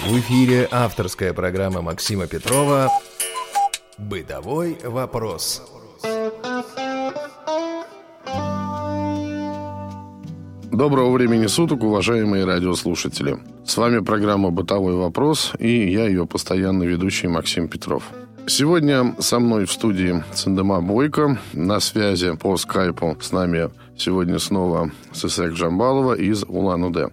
В эфире авторская программа Максима Петрова «Бытовой вопрос». Доброго времени суток, уважаемые радиослушатели. С вами программа «Бытовой вопрос» и я ее постоянный ведущий Максим Петров. Сегодня со мной в студии Цендема Бойко. На связи по скайпу с нами сегодня снова Сысек Джамбалова из Улан-Удэ.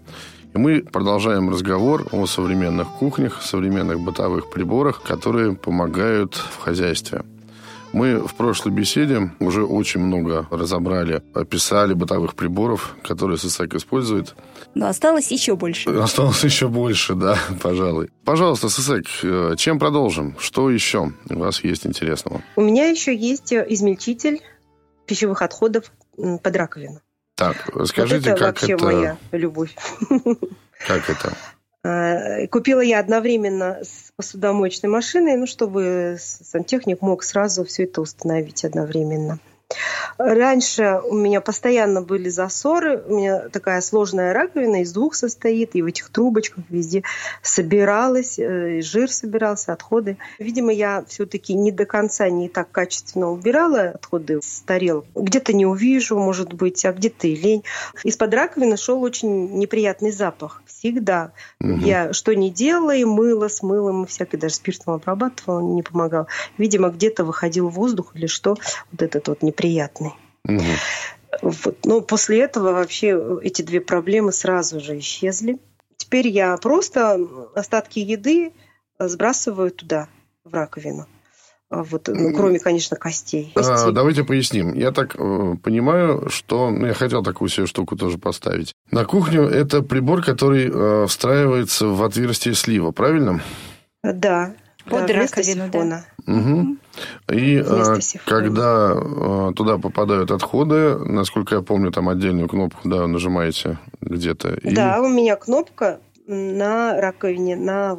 И мы продолжаем разговор о современных кухнях, современных бытовых приборах, которые помогают в хозяйстве. Мы в прошлой беседе уже очень много разобрали, описали бытовых приборов, которые СССР использует. Но осталось еще больше. Осталось еще больше, да, пожалуй. Пожалуйста, СССР, э, чем продолжим? Что еще у вас есть интересного? У меня еще есть измельчитель пищевых отходов под раковину. Так, скажите, вот это как вообще это... моя любовь. Как это? Э, купила я одновременно с посудомоечной машиной, ну, чтобы сантехник мог сразу все это установить одновременно. Раньше у меня постоянно были засоры. У меня такая сложная раковина из двух состоит, и в этих трубочках везде собиралось, э, жир собирался, отходы. Видимо, я все-таки не до конца не так качественно убирала отходы с тарелок. Где-то не увижу, может быть, а где-то и лень. Из-под раковины шел очень неприятный запах. Всегда. Угу. Я что не делала, и мыло с мылом, и всякое, даже спиртом обрабатывала, не помогал. Видимо, где-то выходил воздух или что, вот этот вот неприятный неприятный. Угу. Вот. Но после этого вообще эти две проблемы сразу же исчезли. Теперь я просто остатки еды сбрасываю туда, в раковину. Вот, ну, кроме, конечно, костей. А, давайте поясним. Я так э, понимаю, что... Ну, я хотел такую себе штуку тоже поставить. На кухню это прибор, который э, встраивается в отверстие слива, правильно? Да. Под да, раковину, да. Угу. И а, когда а, туда попадают отходы, насколько я помню, там отдельную кнопку да, нажимаете где-то. Да, и... у меня кнопка на раковине, на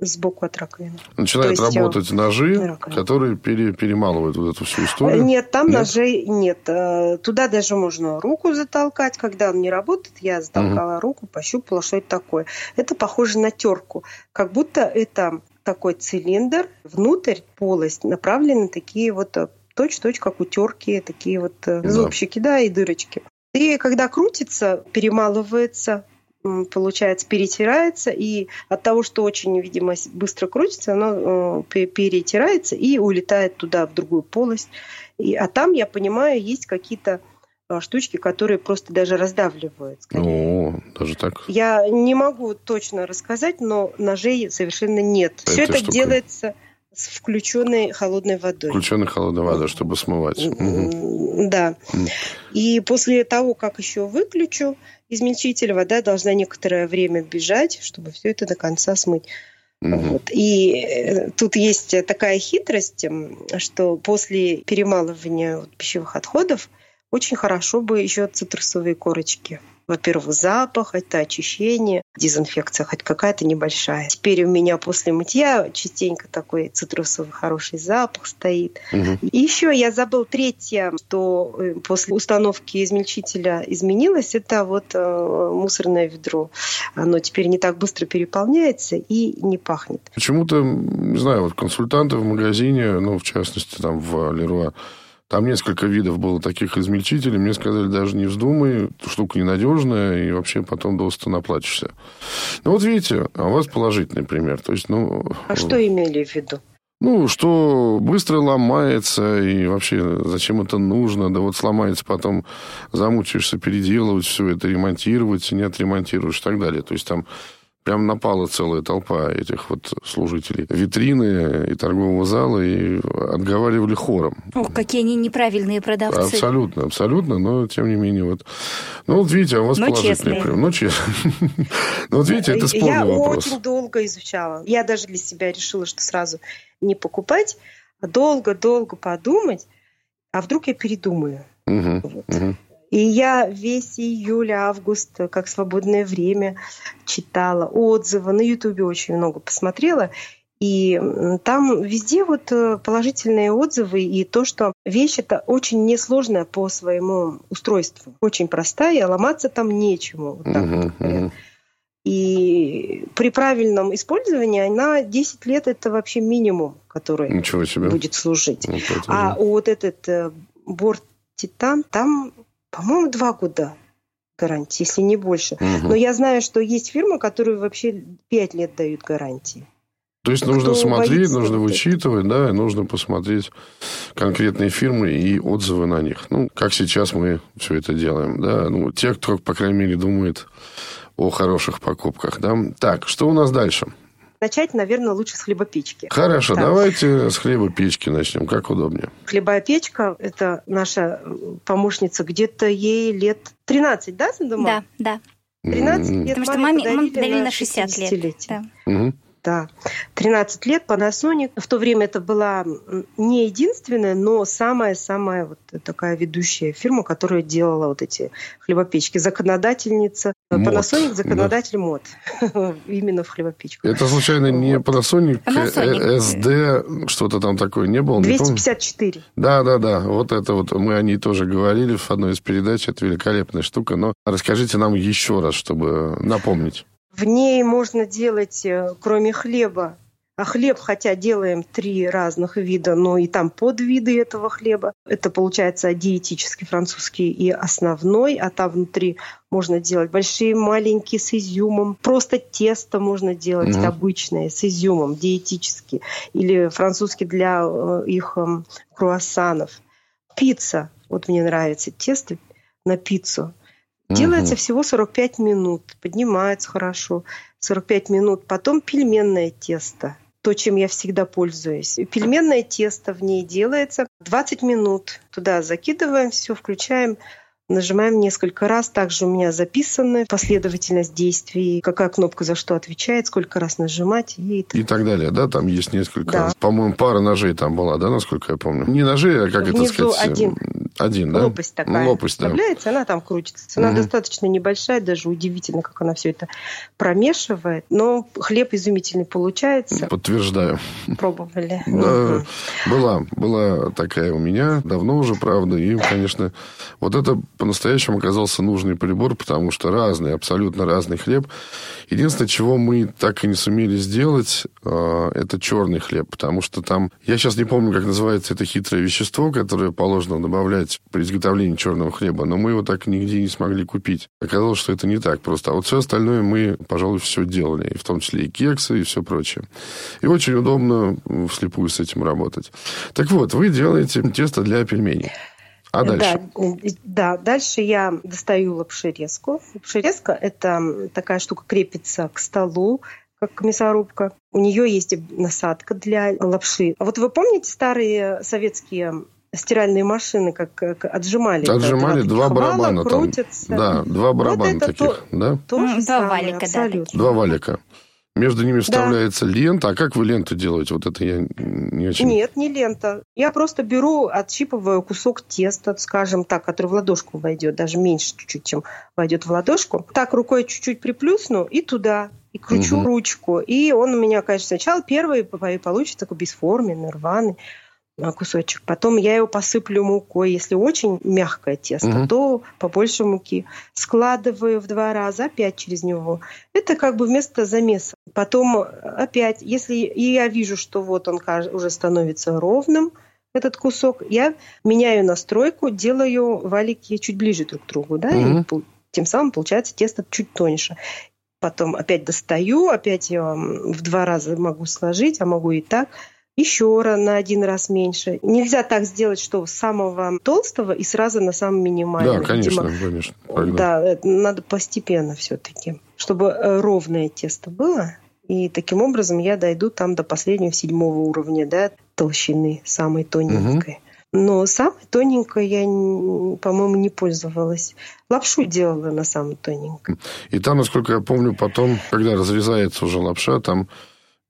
сбоку от раковины. Начинают есть, работать ножи, которые пере, перемалывают вот эту всю историю? Нет, там нет? ножей нет. Э, туда даже можно руку затолкать. Когда он не работает, я затолкала угу. руку, пощупала, что это такое. Это похоже на терку. Как будто это такой цилиндр, внутрь полость направлены такие вот э, точь-точь, как у терки, такие вот э, да. зубчики, да, и дырочки. И когда крутится, перемалывается, получается, перетирается, и от того, что очень, видимо, быстро крутится, оно э, перетирается и улетает туда, в другую полость. И, а там, я понимаю, есть какие-то штучки, которые просто даже раздавливают. Скорее. О, даже так? Я не могу точно рассказать, но ножей совершенно нет. Это Все это штука. делается с включенной холодной водой. Включенной холодной водой, чтобы смывать. Да. И после того, как еще выключу измельчитель, вода должна некоторое время бежать, чтобы все это до конца смыть. Угу. Вот. И э, тут есть такая хитрость, что после перемалывания пищевых отходов очень хорошо бы еще цитрусовые корочки. Во-первых, запах, это очищение, дезинфекция хоть какая-то небольшая. Теперь у меня после мытья частенько такой цитрусовый хороший запах стоит. Угу. И еще я забыл третье, что э, после установки измельчителя изменилось, это вот э, мусорное ведро. Оно теперь не так быстро переполняется и не пахнет. Почему-то, не знаю, вот консультанты в магазине, ну, в частности, там в Леруа, там несколько видов было таких измельчителей. Мне сказали, даже не вздумай, штука ненадежная, и вообще потом доста наплачешься. Ну, вот видите, а у вас положительный пример. То есть, ну... А что имели в виду? Ну, что быстро ломается, и вообще зачем это нужно, да вот сломается, потом замучаешься переделывать все это, ремонтировать, не отремонтируешь и так далее. То есть там прям напала целая толпа этих вот служителей витрины и торгового зала и отговаривали хором. Ох, какие они неправильные продавцы. Абсолютно, абсолютно, но тем не менее вот. Ну вот видите, а у вас но положительный пример. Ну честно. Ну вот видите, это спорный Я вопрос. Я очень долго изучала. Я даже для себя решила, что сразу не покупать, а долго-долго подумать, а вдруг я передумаю. Угу, вот. угу. И я весь июль, август, как свободное время, читала отзывы. На Ютубе очень много посмотрела. И там везде вот э, положительные отзывы и то, что вещь это очень несложная по своему устройству. Очень простая, ломаться там нечему. Вот так uh-huh, вот И при правильном использовании она 10 лет это вообще минимум, который Ничего себе. будет служить. Вот а вот этот э, борт Титан, там, по-моему, два года гарантии, если не больше. Угу. Но я знаю, что есть фирмы, которые вообще 5 лет дают гарантии. То есть нужно смотреть, нужно вычитывать, да, и нужно посмотреть конкретные фирмы и отзывы на них. Ну, как сейчас мы все это делаем, да. Ну, те, кто, по крайней мере, думает о хороших покупках, да. Так, что у нас дальше? Начать, наверное, лучше с хлебопечки. Хорошо, так. давайте с хлебопечки начнем. Как удобнее. Хлебопечка – это наша помощница. Где-то ей лет 13, да, Сандума? Да, да. 13 лет Потому что маме, маме подарили на 60 лет. Да. Угу да. 13 лет Panasonic. В то время это была не единственная, но самая-самая вот такая ведущая фирма, которая делала вот эти хлебопечки. Законодательница. Мод. Panasonic законодатель да. мод. Именно в хлебопечку. Это случайно не Panasonic, Panasonic. SD, что-то там такое не было? 254. Да, да, да. Вот это вот мы о ней тоже говорили в одной из передач. Это великолепная штука. Но расскажите нам еще раз, чтобы напомнить. В ней можно делать, э, кроме хлеба, а хлеб, хотя делаем три разных вида, но и там подвиды этого хлеба. Это получается диетический французский и основной, а там внутри можно делать большие, маленькие с изюмом. Просто тесто можно делать mm-hmm. обычное с изюмом, диетический. Или французский для э, их эм, круассанов. Пицца. Вот мне нравится тесто на пиццу. Делается угу. всего 45 минут, поднимается хорошо. 45 минут. Потом пельменное тесто. То, чем я всегда пользуюсь. Пельменное тесто в ней делается 20 минут. Туда закидываем все, включаем Нажимаем несколько раз. Также у меня записана последовательность действий, какая кнопка за что отвечает, сколько раз нажимать. И, и так далее, да? Там есть несколько, да. по-моему, пара ножей там была, да, насколько я помню? Не ножей, а как Внизу это сказать? один. Один, да? Лопасть такая. Лопасть, да. Она там крутится. Она угу. достаточно небольшая, даже удивительно, как она все это промешивает. Но хлеб изумительный получается. Подтверждаю. Пробовали. Да, угу. была, была такая у меня, давно уже, правда. И, конечно, вот это по-настоящему оказался нужный прибор, потому что разный, абсолютно разный хлеб. Единственное, чего мы так и не сумели сделать, а, это черный хлеб, потому что там, я сейчас не помню, как называется это хитрое вещество, которое положено добавлять при изготовлении черного хлеба, но мы его так нигде не смогли купить. Оказалось, что это не так просто. А вот все остальное мы, пожалуй, все делали, в том числе и кексы, и все прочее. И очень удобно вслепую с этим работать. Так вот, вы делаете тесто для пельменей. А дальше? Да, да, дальше я достаю лапшерезку. Лапшерезка – это такая штука, крепится к столу, как мясорубка. У нее есть насадка для лапши. А вот вы помните старые советские стиральные машины, как, как отжимали. Отжимали два, два барабана крутятся. там. Да, два барабана вот таких, то, да? То mm, два самое, валика, абсолютно. да. Два валика. Между ними вставляется да. лента. А как вы ленту делаете? Вот это я не очень... Нет, не лента. Я просто беру, отщипываю кусок теста, скажем так, который в ладошку войдет, даже меньше чуть-чуть, чем войдет в ладошку. Так рукой чуть-чуть приплюсну и туда и кручу угу. ручку. И он у меня, конечно, сначала первый получится такой бесформенный, рваный кусочек. Потом я его посыплю мукой. Если очень мягкое тесто, угу. то побольше муки. Складываю в два раза, опять через него. Это как бы вместо замеса. Потом опять, если я вижу, что вот он уже становится ровным, этот кусок, я меняю настройку, делаю валики чуть ближе друг к другу, да, угу. и тем самым получается тесто чуть тоньше. Потом опять достаю, опять в два раза могу сложить, а могу и так – еще на один раз меньше. Нельзя так сделать, что с самого толстого и сразу на самом минимальном. Да, конечно, Видимо, конечно. Тогда. Да, надо постепенно все-таки, чтобы э, ровное тесто было. И таким образом я дойду там до последнего седьмого уровня, да, толщины, самой тоненькой. Угу. Но самой тоненькой я, по-моему, не пользовалась. Лапшу делала на самой тоненькой. И там, насколько я помню, потом, когда разрезается уже лапша, там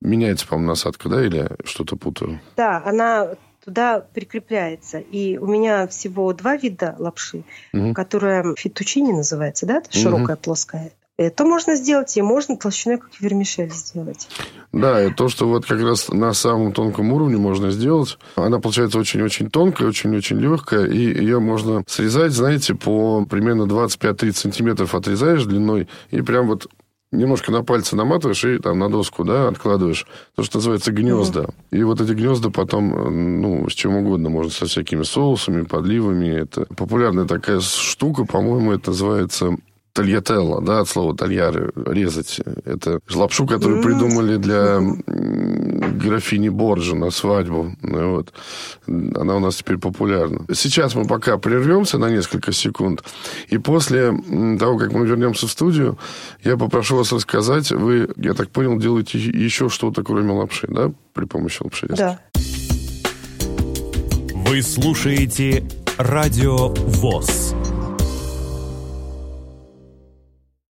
Меняется, по-моему, насадка, да, или что-то путаю? Да, она туда прикрепляется. И у меня всего два вида лапши, угу. которая фетучини называется, да, это широкая, угу. плоская. Это можно сделать, и можно толщиной, как вермишель сделать. Да, и то, что вот как раз на самом тонком уровне можно сделать, она получается очень-очень тонкая, очень-очень легкая, и ее можно срезать, знаете, по примерно 25-30 сантиметров отрезаешь длиной, и прям вот немножко на пальцы наматываешь и там на доску, да, откладываешь. То, что называется гнезда. Угу. И вот эти гнезда потом, ну, с чем угодно, можно со всякими соусами, подливами. Это популярная такая штука, по-моему, это называется тальятелла, да, от слова тальяры, резать. Это лапшу, которую придумали для графини Борджа на свадьбу. Ну, вот. Она у нас теперь популярна. Сейчас мы пока прервемся на несколько секунд. И после того, как мы вернемся в студию, я попрошу вас рассказать. Вы, я так понял, делаете еще что-то, кроме лапши, да? При помощи лапши. Да. Вы слушаете Радио ВОЗ.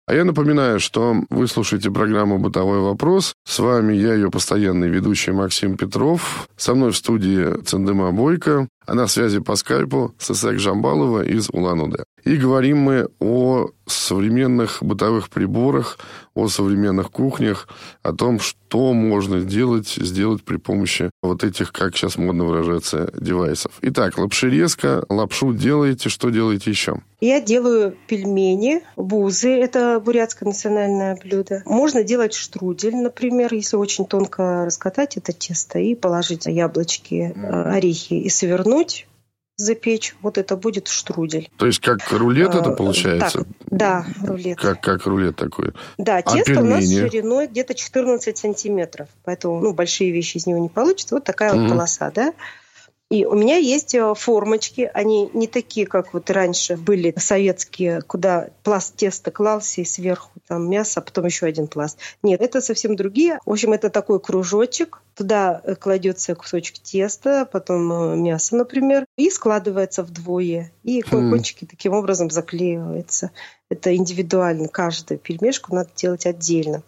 А я напоминаю, что вы слушаете программу «Бытовой вопрос». С вами я, ее постоянный ведущий Максим Петров. Со мной в студии Цендема Бойко, а на связи по скайпу Сесек Жамбалова из Улан-Удэ. И говорим мы о современных бытовых приборах, о современных кухнях, о том, что можно делать, сделать при помощи вот этих, как сейчас модно выражаться, девайсов. Итак, лапшерезка, лапшу делаете, что делаете еще? Я делаю пельмени, бузы, это бурятское национальное блюдо. Можно делать штрудель, например, если очень тонко раскатать это тесто и положить яблочки, орехи и свернуть запечь, вот это будет штрудель. То есть как рулет это а, получается? Так, да, рулет. Как, как рулет такой. Да, а тесто пельмени? у нас шириной где-то 14 сантиметров, поэтому ну, большие вещи из него не получится. Вот такая угу. вот полоса, да. И у меня есть э, формочки, они не такие, как вот раньше были советские, куда пласт теста клался и сверху там мясо, а потом еще один пласт. Нет, это совсем другие. В общем, это такой кружочек, туда э, кладется кусочек теста, потом э, мясо, например, и складывается вдвое. И кончики таким образом заклеиваются. Это индивидуально, каждую пельмешку надо делать отдельно.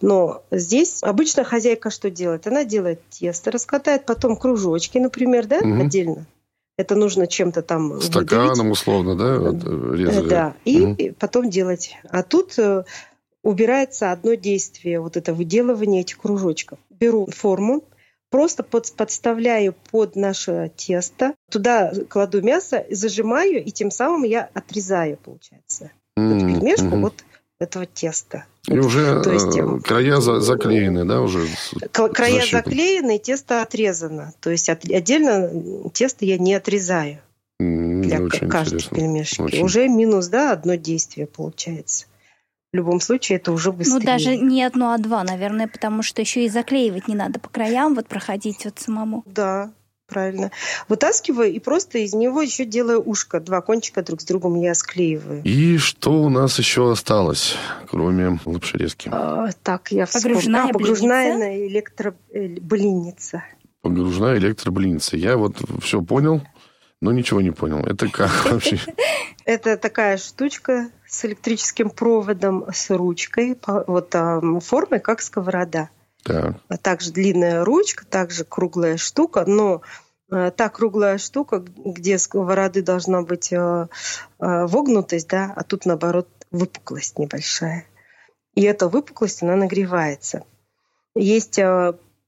Но здесь обычно хозяйка что делает? Она делает тесто, раскатает потом кружочки, например, да, угу. отдельно. Это нужно чем-то там Стаканом выдавить. условно, да? Вот, э, резали. Да, и угу. потом делать. А тут э, убирается одно действие, вот это выделывание этих кружочков. Беру форму, просто под, подставляю под наше тесто, туда кладу мясо, зажимаю, и тем самым я отрезаю, получается mm-hmm. пельмешку mm-hmm. вот этого теста. И вот, уже то есть, э, края за, заклеены, да, уже? Края защитой. заклеены, тесто отрезано. То есть отдельно тесто я не отрезаю для Очень каждой интересно. пельмешки. Очень. Уже минус, да, одно действие получается. В любом случае это уже быстрее. Ну, даже не одно, а два, наверное, потому что еще и заклеивать не надо по краям, вот проходить вот самому. Да, правильно. Вытаскиваю и просто из него еще делаю ушко. Два кончика друг с другом я склеиваю. И что у нас еще осталось, кроме лапшерезки? А, так, я вспомнила. Погружная, а, погружная электроблинница. Погружная электроблинница. Я вот все понял, но ничего не понял. Это как вообще? Это такая штучка с электрическим проводом, с ручкой, вот формой, как сковорода. Так. А также длинная ручка, также круглая штука, но э, та круглая штука, где сковороды должна быть э, э, вогнутость, да, а тут наоборот выпуклость небольшая. И эта выпуклость, она нагревается. Есть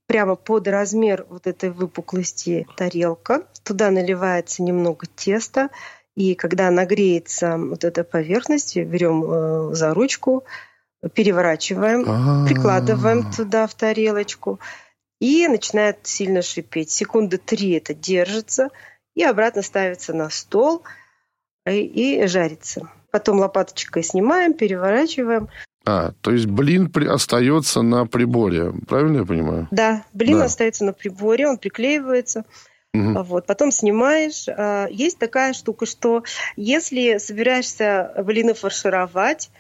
прямо под размер вот этой выпуклости тарелка. Туда наливается немного теста. И когда нагреется вот эта поверхность, берем за ручку, переворачиваем, А-а-а. прикладываем туда в тарелочку и начинает сильно шипеть. Секунды три это держится и обратно ставится на стол и, и жарится. Потом лопаточкой снимаем, переворачиваем. А, то есть блин при... остается на приборе, правильно я понимаю? Да, блин да. остается на приборе, он приклеивается. Угу. Вот, потом снимаешь. А, есть такая штука, что если собираешься блины фаршировать,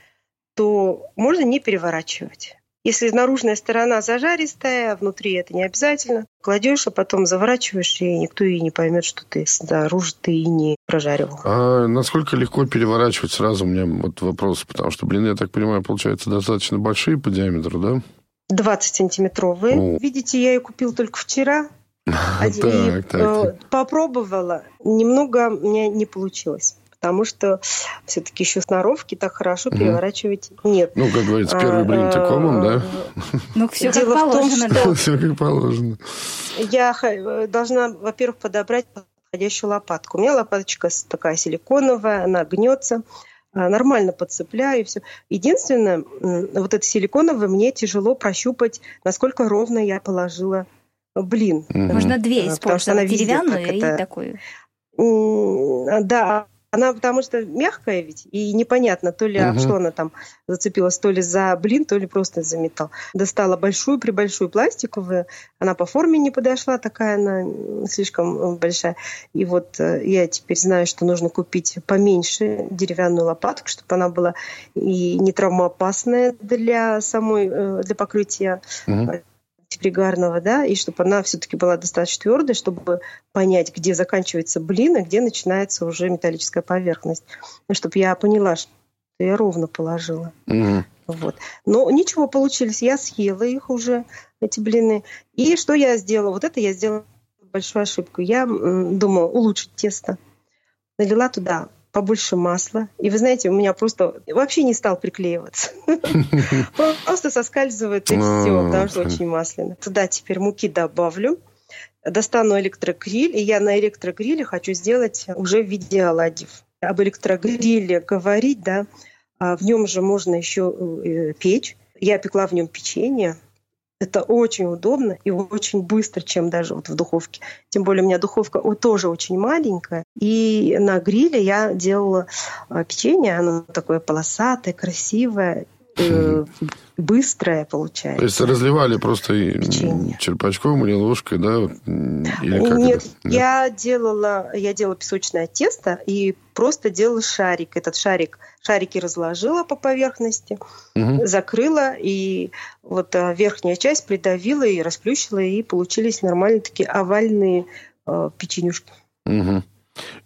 то можно не переворачивать. Если наружная сторона зажаристая, а внутри это не обязательно. Кладешь, а потом заворачиваешь, и никто и не поймет, что ты снаружи ты и не прожаривал. А насколько легко переворачивать сразу? У меня вот вопрос, потому что, блин, я так понимаю, получается достаточно большие по диаметру, да? 20-сантиметровые. Ну. Видите, я ее купил только вчера. Так, так. Э, попробовала. Немного у меня не получилось потому что все-таки еще сноровки так хорошо угу. переворачивать нет. Ну, как говорится, первый блин ты комом, да? Ну, все как положено. Том, все как положено. Я должна, во-первых, подобрать подходящую лопатку. У меня лопаточка такая силиконовая, она гнется. а, нормально подцепляю, и все. Единственное, вот это силиконовое мне тяжело прощупать, насколько ровно я положила блин. Можно две использовать, она деревянную и это... такую. Да, она потому что мягкая ведь, и непонятно, то ли угу. что она там зацепилась, то ли за блин, то ли просто за металл. Достала большую, прибольшую пластиковую, она по форме не подошла, такая она слишком большая. И вот э, я теперь знаю, что нужно купить поменьше деревянную лопатку, чтобы она была и не травмоопасная для самой, э, для покрытия угу пригарного, да, и чтобы она все-таки была достаточно твердой, чтобы понять, где заканчивается блин, а где начинается уже металлическая поверхность. И чтобы я поняла, что я ровно положила. Угу. Вот. Но ничего получились. Я съела их уже, эти блины. И что я сделала? Вот это я сделала большую ошибку. Я думала улучшить тесто. Налила туда побольше масла. И вы знаете, у меня просто вообще не стал приклеиваться. Просто соскальзывает и все, потому что очень масляно. Туда теперь муки добавлю. Достану электрогриль, и я на электрогриле хочу сделать уже в виде оладьев. Об электрогриле говорить, да, а в нем же можно еще э, печь. Я пекла в нем печенье, это очень удобно и очень быстро, чем даже вот в духовке. Тем более у меня духовка тоже очень маленькая. И на гриле я делала а, печенье, оно такое полосатое, красивое, э, быстрое получается. То есть разливали просто Печенье. черпачком или ложкой, да? Или как Нет, это? я делала, я делала песочное тесто и просто делала шарик. Этот шарик, шарики разложила по поверхности, угу. закрыла и вот а, верхняя часть придавила и расплющила и получились нормальные такие овальные э, печенюшки. Угу.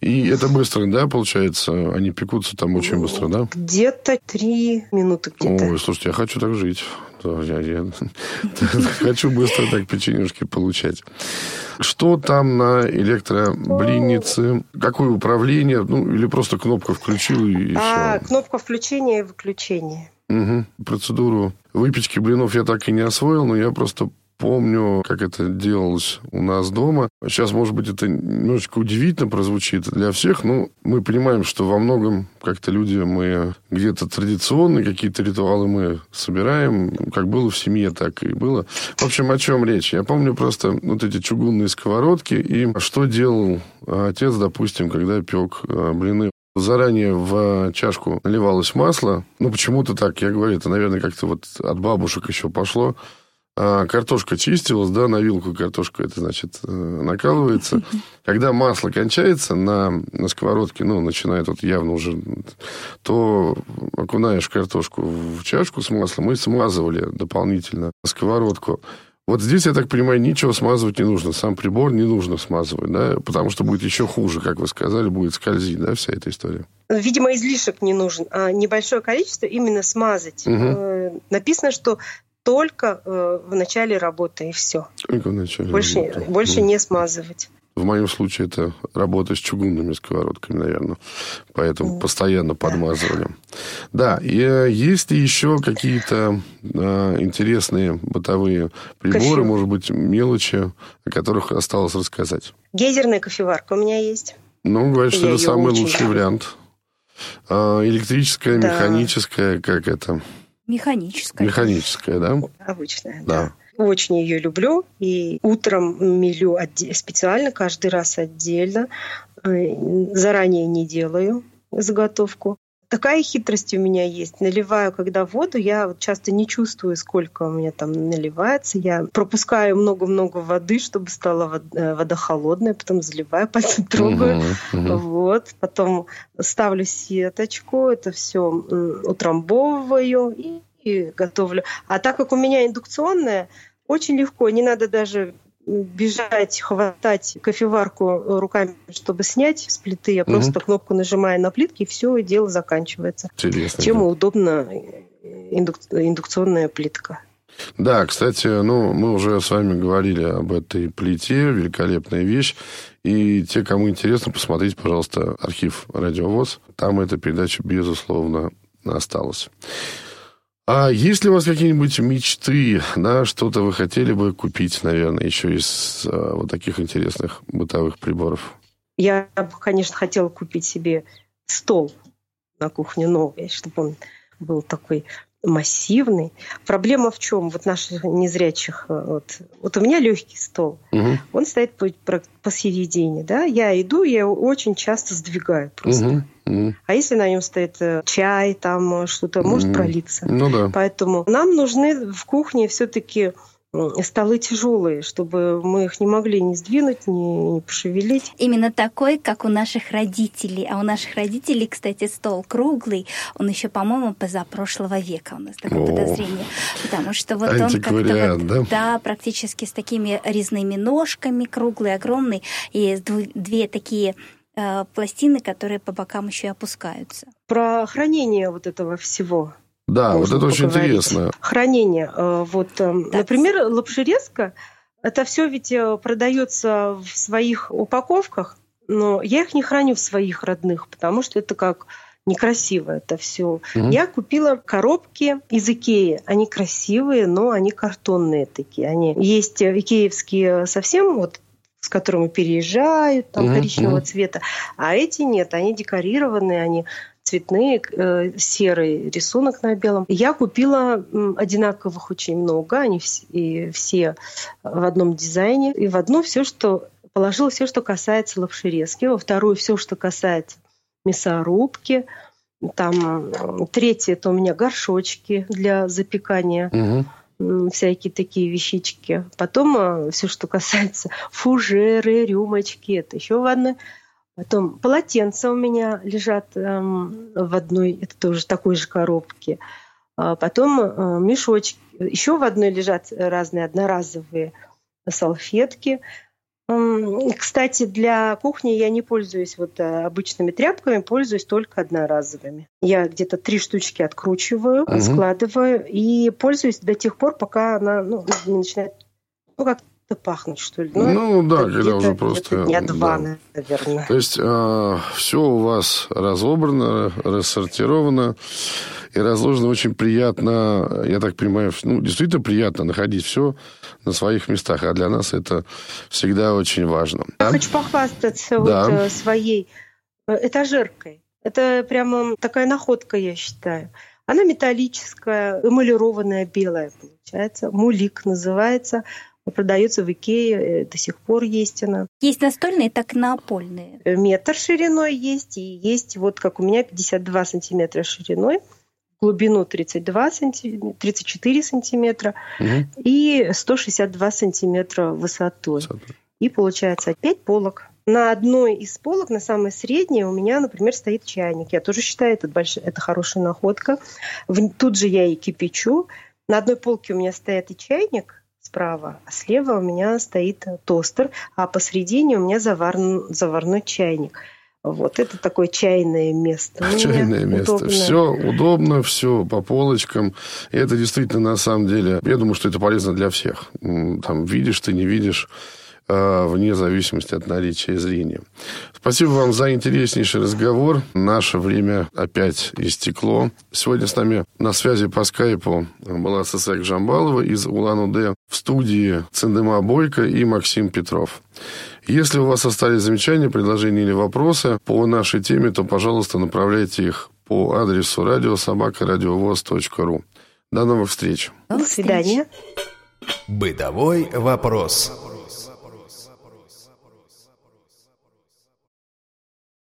И это быстро, да, получается? Они пекутся там очень быстро, да? Где-то три минуты где-то. Ой, слушайте, я хочу так жить. Я, я хочу быстро так печенюшки получать. Что там на электроблиннице? Какое управление? Ну, или просто кнопка включил и а, все? Кнопка включения и выключения. Угу. Процедуру выпечки блинов я так и не освоил, но я просто помню, как это делалось у нас дома. Сейчас, может быть, это немножечко удивительно прозвучит для всех, но мы понимаем, что во многом как-то люди, мы где-то традиционные какие-то ритуалы мы собираем, как было в семье, так и было. В общем, о чем речь? Я помню просто вот эти чугунные сковородки, и что делал отец, допустим, когда пек э, блины Заранее в чашку наливалось масло. Ну, почему-то так, я говорю, это, наверное, как-то вот от бабушек еще пошло. А, картошка чистилась, да, на вилку картошка это, значит, э, накалывается. Когда масло кончается на, на сковородке, ну, начинает вот явно уже, то окунаешь картошку в чашку с маслом и смазывали дополнительно сковородку. Вот здесь, я так понимаю, ничего смазывать не нужно. Сам прибор не нужно смазывать, да, потому что будет еще хуже, как вы сказали, будет скользить, да, вся эта история. Видимо, излишек не нужен, а небольшое количество именно смазать. Угу. Написано, что только э, в начале работы и все. Только в начале больше, работы. Больше ну. не смазывать. В моем случае это работа с чугунными сковородками, наверное. Поэтому mm. постоянно подмазывали. Да, и э, есть ли еще какие-то э, интересные бытовые приборы, Кофе. может быть, мелочи, о которых осталось рассказать? Гейзерная кофеварка у меня есть. Ну, говорят, что это самый лучший люблю. вариант. А, электрическая, да. механическая, как это? Механическая. Механическая, да? Обычная, да. да. Очень ее люблю. И утром мелю специально, каждый раз отдельно. Э, заранее не делаю заготовку. Такая хитрость у меня есть. Наливаю, когда воду, я вот часто не чувствую, сколько у меня там наливается. Я пропускаю много-много воды, чтобы стала э, вода холодная, потом заливаю, пальцем трогаю. Uh-huh, uh-huh. Вот. Потом ставлю сеточку, это все утрамбовываю и готовлю. А так как у меня индукционная, очень легко, не надо даже бежать, хватать кофеварку руками, чтобы снять с плиты. Я угу. просто кнопку нажимаю на плитке, и все, дело заканчивается. Интересно. Чем удобна индук... индукционная плитка. Да, кстати, ну, мы уже с вами говорили об этой плите, великолепная вещь. И те, кому интересно, посмотрите, пожалуйста, архив Радиовоз. Там эта передача, безусловно, осталась. А есть ли у вас какие-нибудь мечты, да, что-то вы хотели бы купить, наверное, еще из а, вот таких интересных бытовых приборов? Я бы, конечно, хотела купить себе стол на кухне новый, чтобы он был такой массивный. Проблема в чем? Вот наших незрячих, э, вот, вот у меня легкий стол, Мгм. он стоит по- про- посередине, да, я иду, я его очень часто сдвигаю просто. Мгм. А если на нем стоит э, чай, там э, что-то может Мгм. пролиться. Ну да. Поэтому нам нужны в кухне все-таки столы тяжелые, чтобы мы их не могли ни сдвинуть, ни, ни пошевелить. Именно такой, как у наших родителей. А у наших родителей, кстати, стол круглый. Он еще, по-моему, позапрошлого века у нас такое О. подозрение. Потому что вот он как-то вот, да? да, практически с такими резными ножками, круглый, огромный, и две такие э, пластины, которые по бокам еще и опускаются. Про хранение вот этого всего. Да, вот это очень поговорить. интересно. Хранение. Э, Вот, э, Так. например, лапшерезка, это все ведь э, продается в своих упаковках, но я их не храню в своих родных, потому что это как некрасиво это все. Мгм. Я купила коробки из Икеи. Они красивые, но они картонные такие. Они есть икеевские совсем вот с которыми переезжают, там коричневого мгм. цвета, а эти нет, они декорированные, они цветные, э, серый рисунок на белом. Я купила одинаковых очень много, они вс- и все в одном дизайне, и в одну все, что положила все, что касается лапшерезки, во вторую все, что касается мясорубки, там третье это у меня горшочки для запекания м, всякие такие вещички. Потом все, что касается фужеры, рюмочки, это еще в одной. Потом полотенца у меня лежат эм, в одной, это тоже такой же коробке. А потом э, мешочки. Еще в одной лежат разные одноразовые салфетки. М, Кстати, для кухни я не пользуюсь вот э, обычными тряпками, пользуюсь только одноразовыми. Я где-то три штучки откручиваю, Мгм. складываю и пользуюсь до тех пор, пока она ну, не начинает ну, как-то пахнуть, что ли. Ну да, это когда уже просто... Дня два, да. наверное. То есть все у вас разобрано, рассортировано и разложено очень приятно. Я так понимаю, ну, действительно приятно находить все на своих местах. А для нас это всегда очень важно. Я Да? хочу похвастаться Да. вот, э, своей э, этажеркой. Это прямо такая находка, я считаю. Она металлическая, эмалированная, белая получается. Мулик называется. Продается в Икее, э, до сих пор есть она. Есть настольные, так и напольные. Э, Метр шириной есть, и есть вот как у меня 52 сантиметра шириной, глубину 32 сантиметра, 34 сантиметра Мгм. и 162 сантиметра высотой. Высотой. И получается 5 полок. На одной из полок, на самой средней, у меня, например, стоит чайник. Я тоже считаю, это, больш... это хорошая находка. В- Тут же я и кипячу. На одной полке у меня стоит и чайник справа, а слева у меня стоит тостер, а посередине у меня завар- заварной чайник. Вот это такое чайное место. Чайное место. удобное. Все удобно, все по полочкам. И это действительно, на самом деле, я думаю, что это полезно для всех. Там видишь ты, не видишь, вне зависимости от наличия зрения. Спасибо вам за интереснейший разговор. Наше время опять истекло. Сегодня с нами на связи по скайпу была Сысак Жамбалова из Улан-Удэ в студии Цендема Бойко и Максим Петров. Если у вас остались замечания, предложения или вопросы по нашей теме, то, пожалуйста, направляйте их по адресу радиособакарадиовоз.ру. До новых встреч. До свидания. Бытовой вопрос.